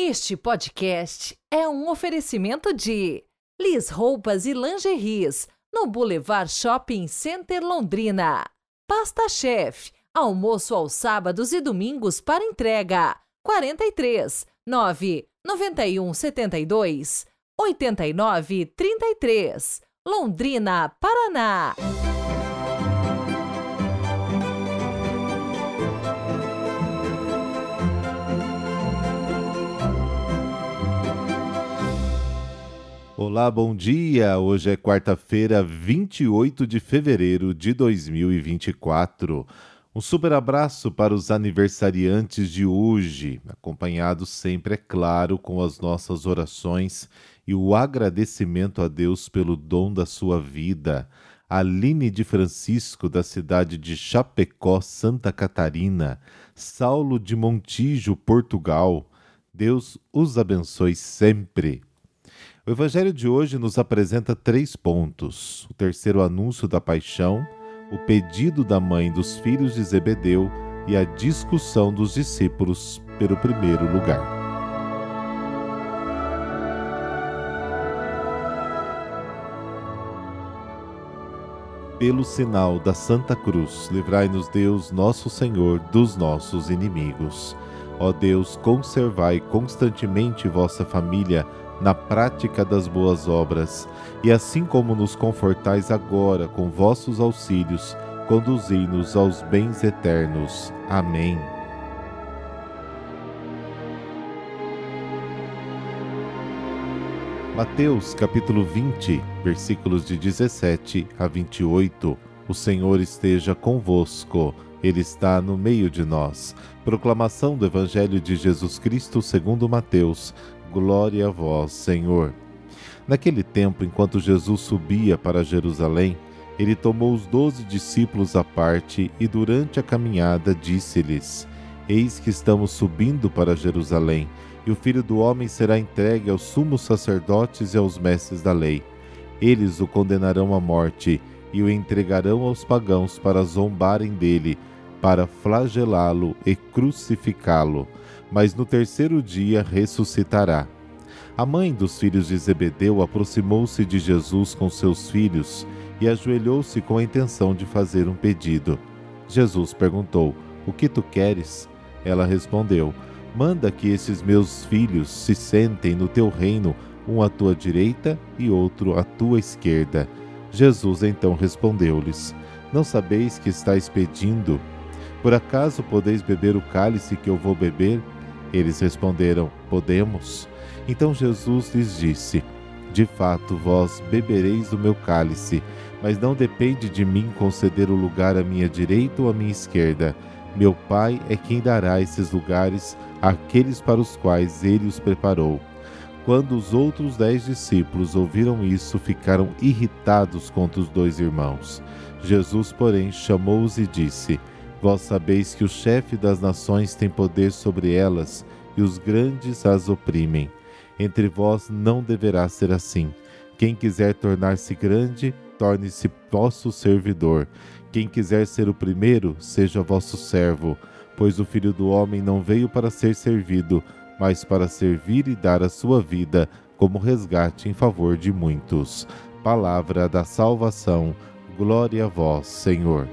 Este podcast é um oferecimento de Lis Roupas e Lingeries, no Boulevard Shopping Center Londrina. Pasta Chef, almoço aos sábados e domingos para entrega. 43 9 91 72 89 33. Londrina, Paraná. Olá, bom dia! Hoje é quarta-feira, 28 de fevereiro de 2024. Um super abraço para os aniversariantes de hoje, acompanhados sempre, é claro, com as nossas orações e o agradecimento a Deus pelo dom da sua vida. Aline de Francisco, da cidade de Chapecó, Santa Catarina. Saulo de Montijo, Portugal. Deus os abençoe sempre. O Evangelho de hoje nos apresenta três pontos: o terceiro anúncio da paixão, o pedido da mãe dos filhos de Zebedeu e a discussão dos discípulos pelo primeiro lugar. Pelo sinal da Santa Cruz, livrai-nos Deus, nosso Senhor, dos nossos inimigos. Ó Deus, conservai constantemente vossa família na prática das boas obras, e assim como nos confortais agora com vossos auxílios, conduzi-nos aos bens eternos. Amém. Mateus capítulo 20, versículos de 17 a 28. O Senhor esteja convosco. Ele está no meio de nós. Proclamação do Evangelho de Jesus Cristo segundo Mateus. Glória a vós, Senhor. Naquele tempo, enquanto Jesus subia para Jerusalém, ele tomou os doze discípulos à parte e, durante a caminhada, disse-lhes: Eis que estamos subindo para Jerusalém, e o filho do homem será entregue aos sumos sacerdotes e aos mestres da lei. Eles o condenarão à morte e o entregarão aos pagãos para zombarem dele, para flagelá-lo e crucificá-lo mas no terceiro dia ressuscitará. A mãe dos filhos de Zebedeu aproximou-se de Jesus com seus filhos e ajoelhou-se com a intenção de fazer um pedido. Jesus perguntou: O que tu queres? Ela respondeu: Manda que esses meus filhos se sentem no teu reino, um à tua direita e outro à tua esquerda. Jesus então respondeu-lhes: Não sabeis que estáis pedindo? Por acaso podeis beber o cálice que eu vou beber? Eles responderam: Podemos. Então Jesus lhes disse: De fato, vós bebereis do meu cálice, mas não depende de mim conceder o lugar à minha direita ou à minha esquerda. Meu Pai é quem dará esses lugares àqueles para os quais ele os preparou. Quando os outros dez discípulos ouviram isso, ficaram irritados contra os dois irmãos. Jesus, porém, chamou-os e disse: Vós sabeis que o chefe das nações tem poder sobre elas e os grandes as oprimem. Entre vós não deverá ser assim. Quem quiser tornar-se grande, torne-se vosso servidor. Quem quiser ser o primeiro, seja vosso servo. Pois o filho do homem não veio para ser servido, mas para servir e dar a sua vida como resgate em favor de muitos. Palavra da salvação. Glória a vós, Senhor.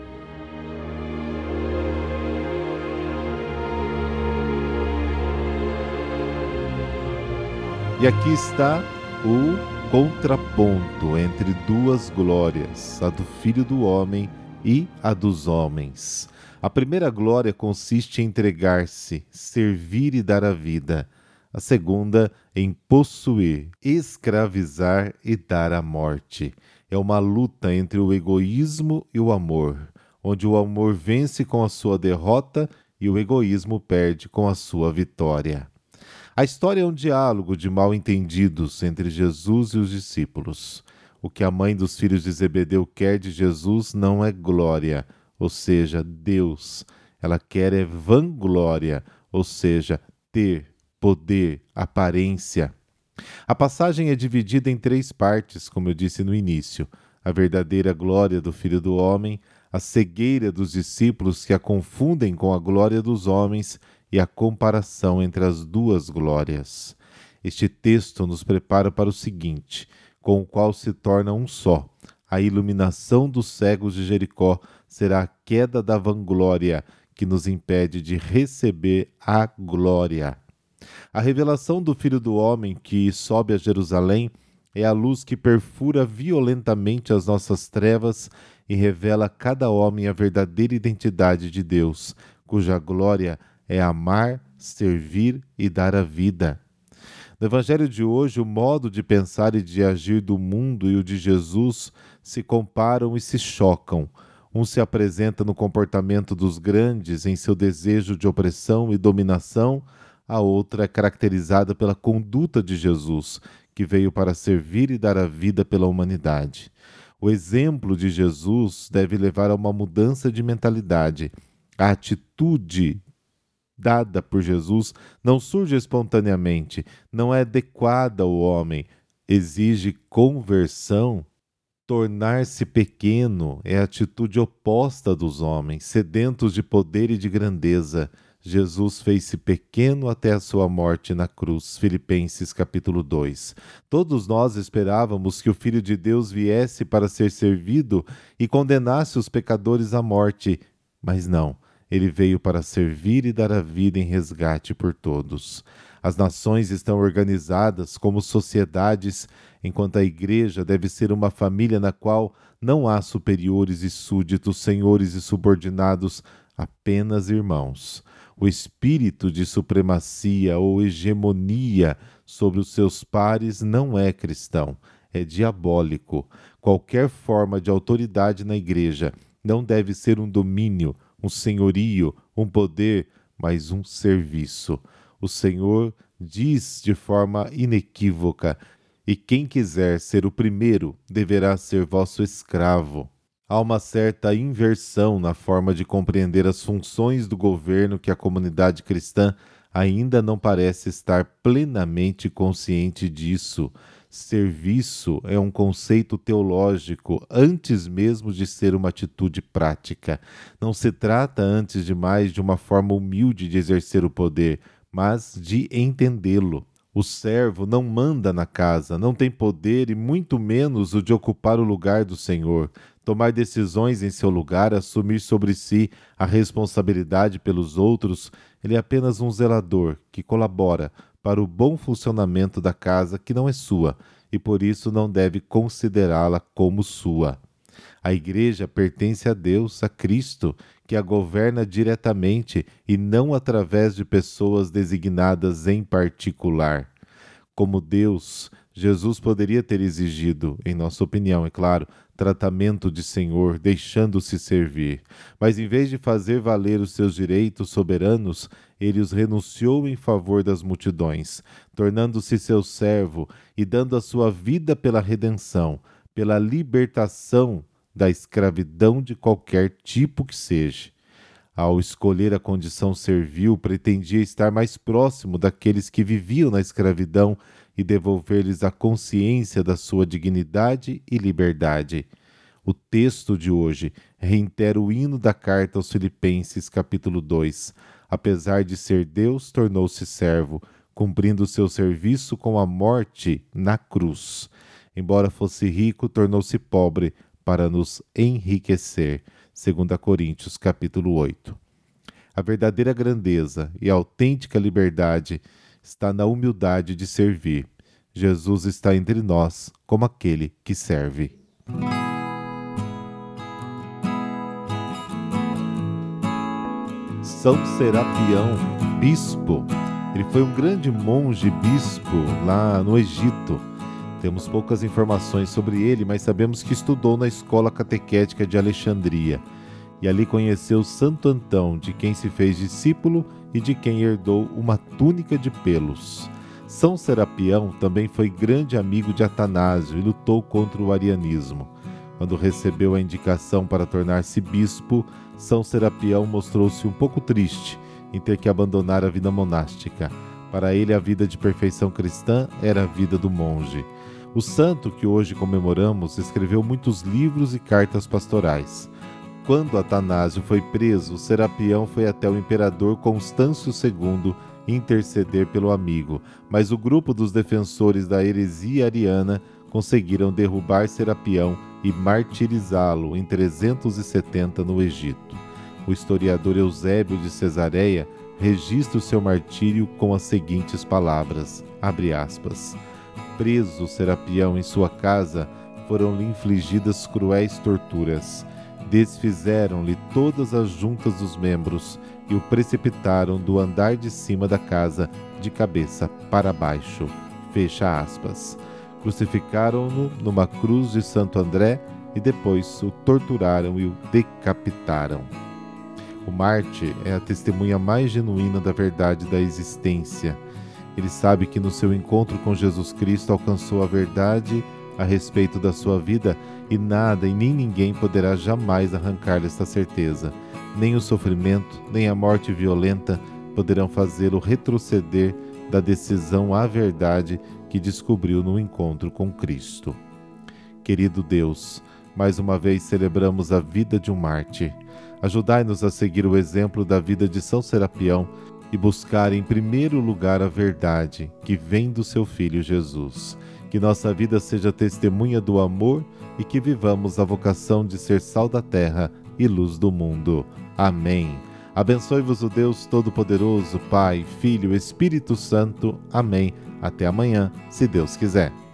E aqui está o contraponto entre duas glórias, a do Filho do Homem e a dos homens. A primeira glória consiste em entregar-se, servir e dar a vida. A segunda, em possuir, escravizar e dar a morte. É uma luta entre o egoísmo e o amor, onde o amor vence com a sua derrota e o egoísmo perde com a sua vitória. A história é um diálogo de mal-entendidos entre Jesus e os discípulos. O que a mãe dos filhos de Zebedeu quer de Jesus não é glória, ou seja, Deus. Ela quer é vanglória, ou seja, ter, poder, aparência. A passagem é dividida em três partes, como eu disse no início: a verdadeira glória do Filho do Homem, a cegueira dos discípulos que a confundem com a glória dos homens e a comparação entre as duas glórias. Este texto nos prepara para o seguinte, com o qual se torna um só. A iluminação dos cegos de Jericó será a queda da vanglória que nos impede de receber a glória. A revelação do Filho do Homem que sobe a Jerusalém é a luz que perfura violentamente as nossas trevas e revela a cada homem a verdadeira identidade de Deus, cuja glória é amar, servir e dar a vida. No Evangelho de hoje, o modo de pensar e de agir do mundo e o de Jesus se comparam e se chocam. Um se apresenta no comportamento dos grandes, em seu desejo de opressão e dominação, a outra é caracterizada pela conduta de Jesus, que veio para servir e dar a vida pela humanidade. O exemplo de Jesus deve levar a uma mudança de mentalidade. A atitude dada por Jesus não surge espontaneamente, não é adequada ao homem, exige conversão. Tornar-se pequeno é a atitude oposta dos homens, sedentos de poder e de grandeza. Jesus fez-se pequeno até a sua morte na cruz. Filipenses capítulo 2. Todos nós esperávamos que o Filho de Deus viesse para ser servido e condenasse os pecadores à morte, mas não. Ele veio para servir e dar a vida em resgate por todos. As nações estão organizadas como sociedades, enquanto a igreja deve ser uma família na qual não há superiores e súditos, senhores e subordinados, apenas irmãos. O espírito de supremacia ou hegemonia sobre os seus pares não é cristão, é diabólico. Qualquer forma de autoridade na igreja não deve ser um domínio, um senhorio, um poder, mas um serviço. O Senhor diz de forma inequívoca: e quem quiser ser o primeiro deverá ser vosso escravo. Há uma certa inversão na forma de compreender as funções do governo que a comunidade cristã ainda não parece estar plenamente consciente disso. Serviço é um conceito teológico antes mesmo de ser uma atitude prática. Não se trata, antes de mais, de uma forma humilde de exercer o poder, mas de entendê-lo. O servo não manda na casa, não tem poder e muito menos o de ocupar o lugar do Senhor, tomar decisões em seu lugar, assumir sobre si a responsabilidade pelos outros. Ele é apenas um zelador que colabora para o bom funcionamento da casa que não é sua e por isso não deve considerá-la como sua. A igreja pertence a Deus, a Cristo, que a governa diretamente e não através de pessoas designadas em particular. Como Deus, Jesus poderia ter exigido, em nossa opinião, é claro, tratamento de senhor, deixando-se servir. Mas em vez de fazer valer os seus direitos soberanos, ele os renunciou em favor das multidões, tornando-se seu servo e dando a sua vida pela redenção, pela libertação da escravidão de qualquer tipo que seja. Ao escolher a condição servil, pretendia estar mais próximo daqueles que viviam na escravidão e devolver-lhes a consciência da sua dignidade e liberdade. O texto de hoje reitera o hino da carta aos Filipenses, capítulo 2. Apesar de ser Deus, tornou-se servo, cumprindo seu serviço com a morte na cruz. Embora fosse rico, tornou-se pobre para nos enriquecer. 2 Coríntios, capítulo 8. A verdadeira grandeza e a autêntica liberdade está na humildade de servir. Jesus está entre nós como aquele que serve. São Serapião, bispo. Ele foi um grande monge bispo lá no Egito. Temos poucas informações sobre ele, mas sabemos que estudou na escola catequética de Alexandria e ali conheceu Santo Antão, de quem se fez discípulo e de quem herdou uma túnica de pelos. São Serapião também foi grande amigo de Atanásio e lutou contra o arianismo. Quando recebeu a indicação para tornar-se bispo, São Serapião mostrou-se um pouco triste em ter que abandonar a vida monástica. Para ele, a vida de perfeição cristã era a vida do monge. O santo que hoje comemoramos escreveu muitos livros e cartas pastorais. Quando Atanásio foi preso, Serapião foi até o imperador Constâncio II interceder pelo amigo, mas o grupo dos defensores da heresia ariana conseguiram derrubar Serapião e martirizá-lo em 370 no Egito. O historiador Eusébio de Cesareia registra o seu martírio com as seguintes palavras: aspas, Preso Serapião em sua casa, foram-lhe infligidas cruéis torturas desfizeram-lhe todas as juntas dos membros e o precipitaram do andar de cima da casa de cabeça para baixo. Fecha aspas. Crucificaram-no numa cruz de Santo André e depois o torturaram e o decapitaram. O Marte é a testemunha mais genuína da verdade da existência. Ele sabe que no seu encontro com Jesus Cristo alcançou a verdade a respeito da sua vida e nada e nem ninguém poderá jamais arrancar esta certeza. Nem o sofrimento, nem a morte violenta poderão fazê-lo retroceder da decisão à verdade que descobriu no encontro com Cristo. Querido Deus, mais uma vez celebramos a vida de um mártir. Ajudai-nos a seguir o exemplo da vida de São Serapião e buscar em primeiro lugar a verdade que vem do seu Filho Jesus que nossa vida seja testemunha do amor e que vivamos a vocação de ser sal da terra e luz do mundo. Amém. Abençoe-vos o Deus Todo-Poderoso, Pai, Filho, Espírito Santo. Amém. Até amanhã, se Deus quiser.